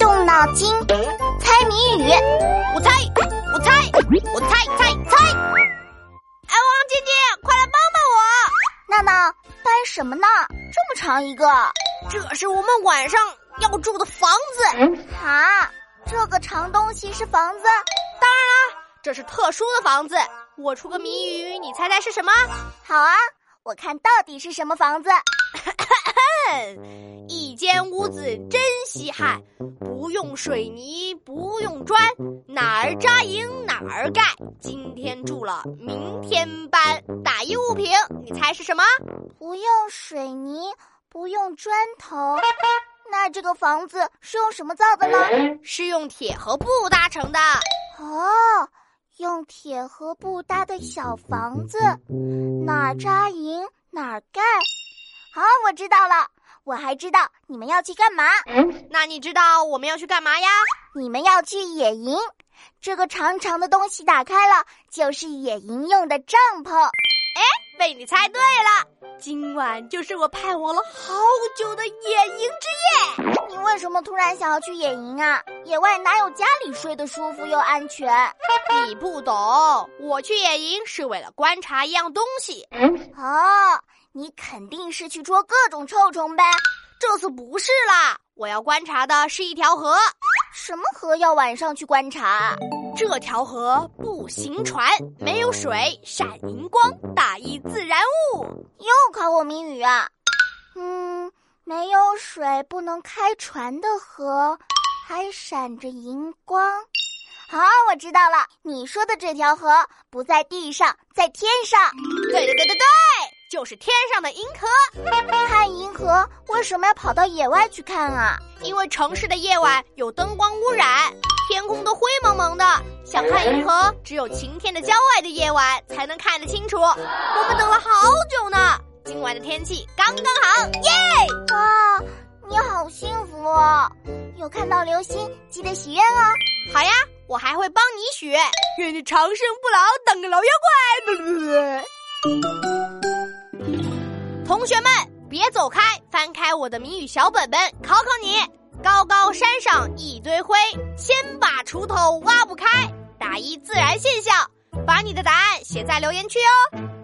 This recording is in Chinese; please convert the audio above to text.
动脑筋，猜谜语。我猜，我猜，我猜猜猜。哎，王姐姐，快来帮帮我！娜娜，搬什么呢？这么长一个？这是我们晚上要住的房子。啊，这个长东西是房子？当然啦，这是特殊的房子。我出个谜语，你猜猜是什么？好啊，我看到底是什么房子。一间屋子真稀罕，不用水泥，不用砖，哪儿扎营哪儿盖。今天住了，明天搬。打一物品，你猜是什么？不用水泥，不用砖头，那这个房子是用什么造的呢？是用铁和布搭成的。哦，用铁和布搭的小房子，哪儿扎营哪儿盖。好，我知道了。我还知道你们要去干嘛？那你知道我们要去干嘛呀？你们要去野营。这个长长的东西打开了，就是野营用的帐篷。哎，被你猜对了！今晚就是我盼望了好久的野营之夜。你为什么突然想要去野营啊？野外哪有家里睡得舒服又安全？你不懂，我去野营是为了观察一样东西。哦。你肯定是去捉各种臭虫呗？这次不是啦，我要观察的是一条河。什么河要晚上去观察？这条河不行船，没有水，闪银光，大意自然物。又考我谜语啊？嗯，没有水，不能开船的河，还闪着银光。好，我知道了，你说的这条河不在地上，在天上。对对对对对。就是天上的银河，看银河为什么要跑到野外去看啊？因为城市的夜晚有灯光污染，天空都灰蒙蒙的，想看银河，只有晴天的郊外的夜晚才能看得清楚。我们等了好久呢，今晚的天气刚刚好，耶！哇，你好幸福哦！有看到流星，记得许愿哦。好呀，我还会帮你许愿，愿你长生不老，当个老妖怪。同学们，别走开！翻开我的谜语小本本，考考你：高高山上一堆灰，千把锄头挖不开。打一自然现象，把你的答案写在留言区哦。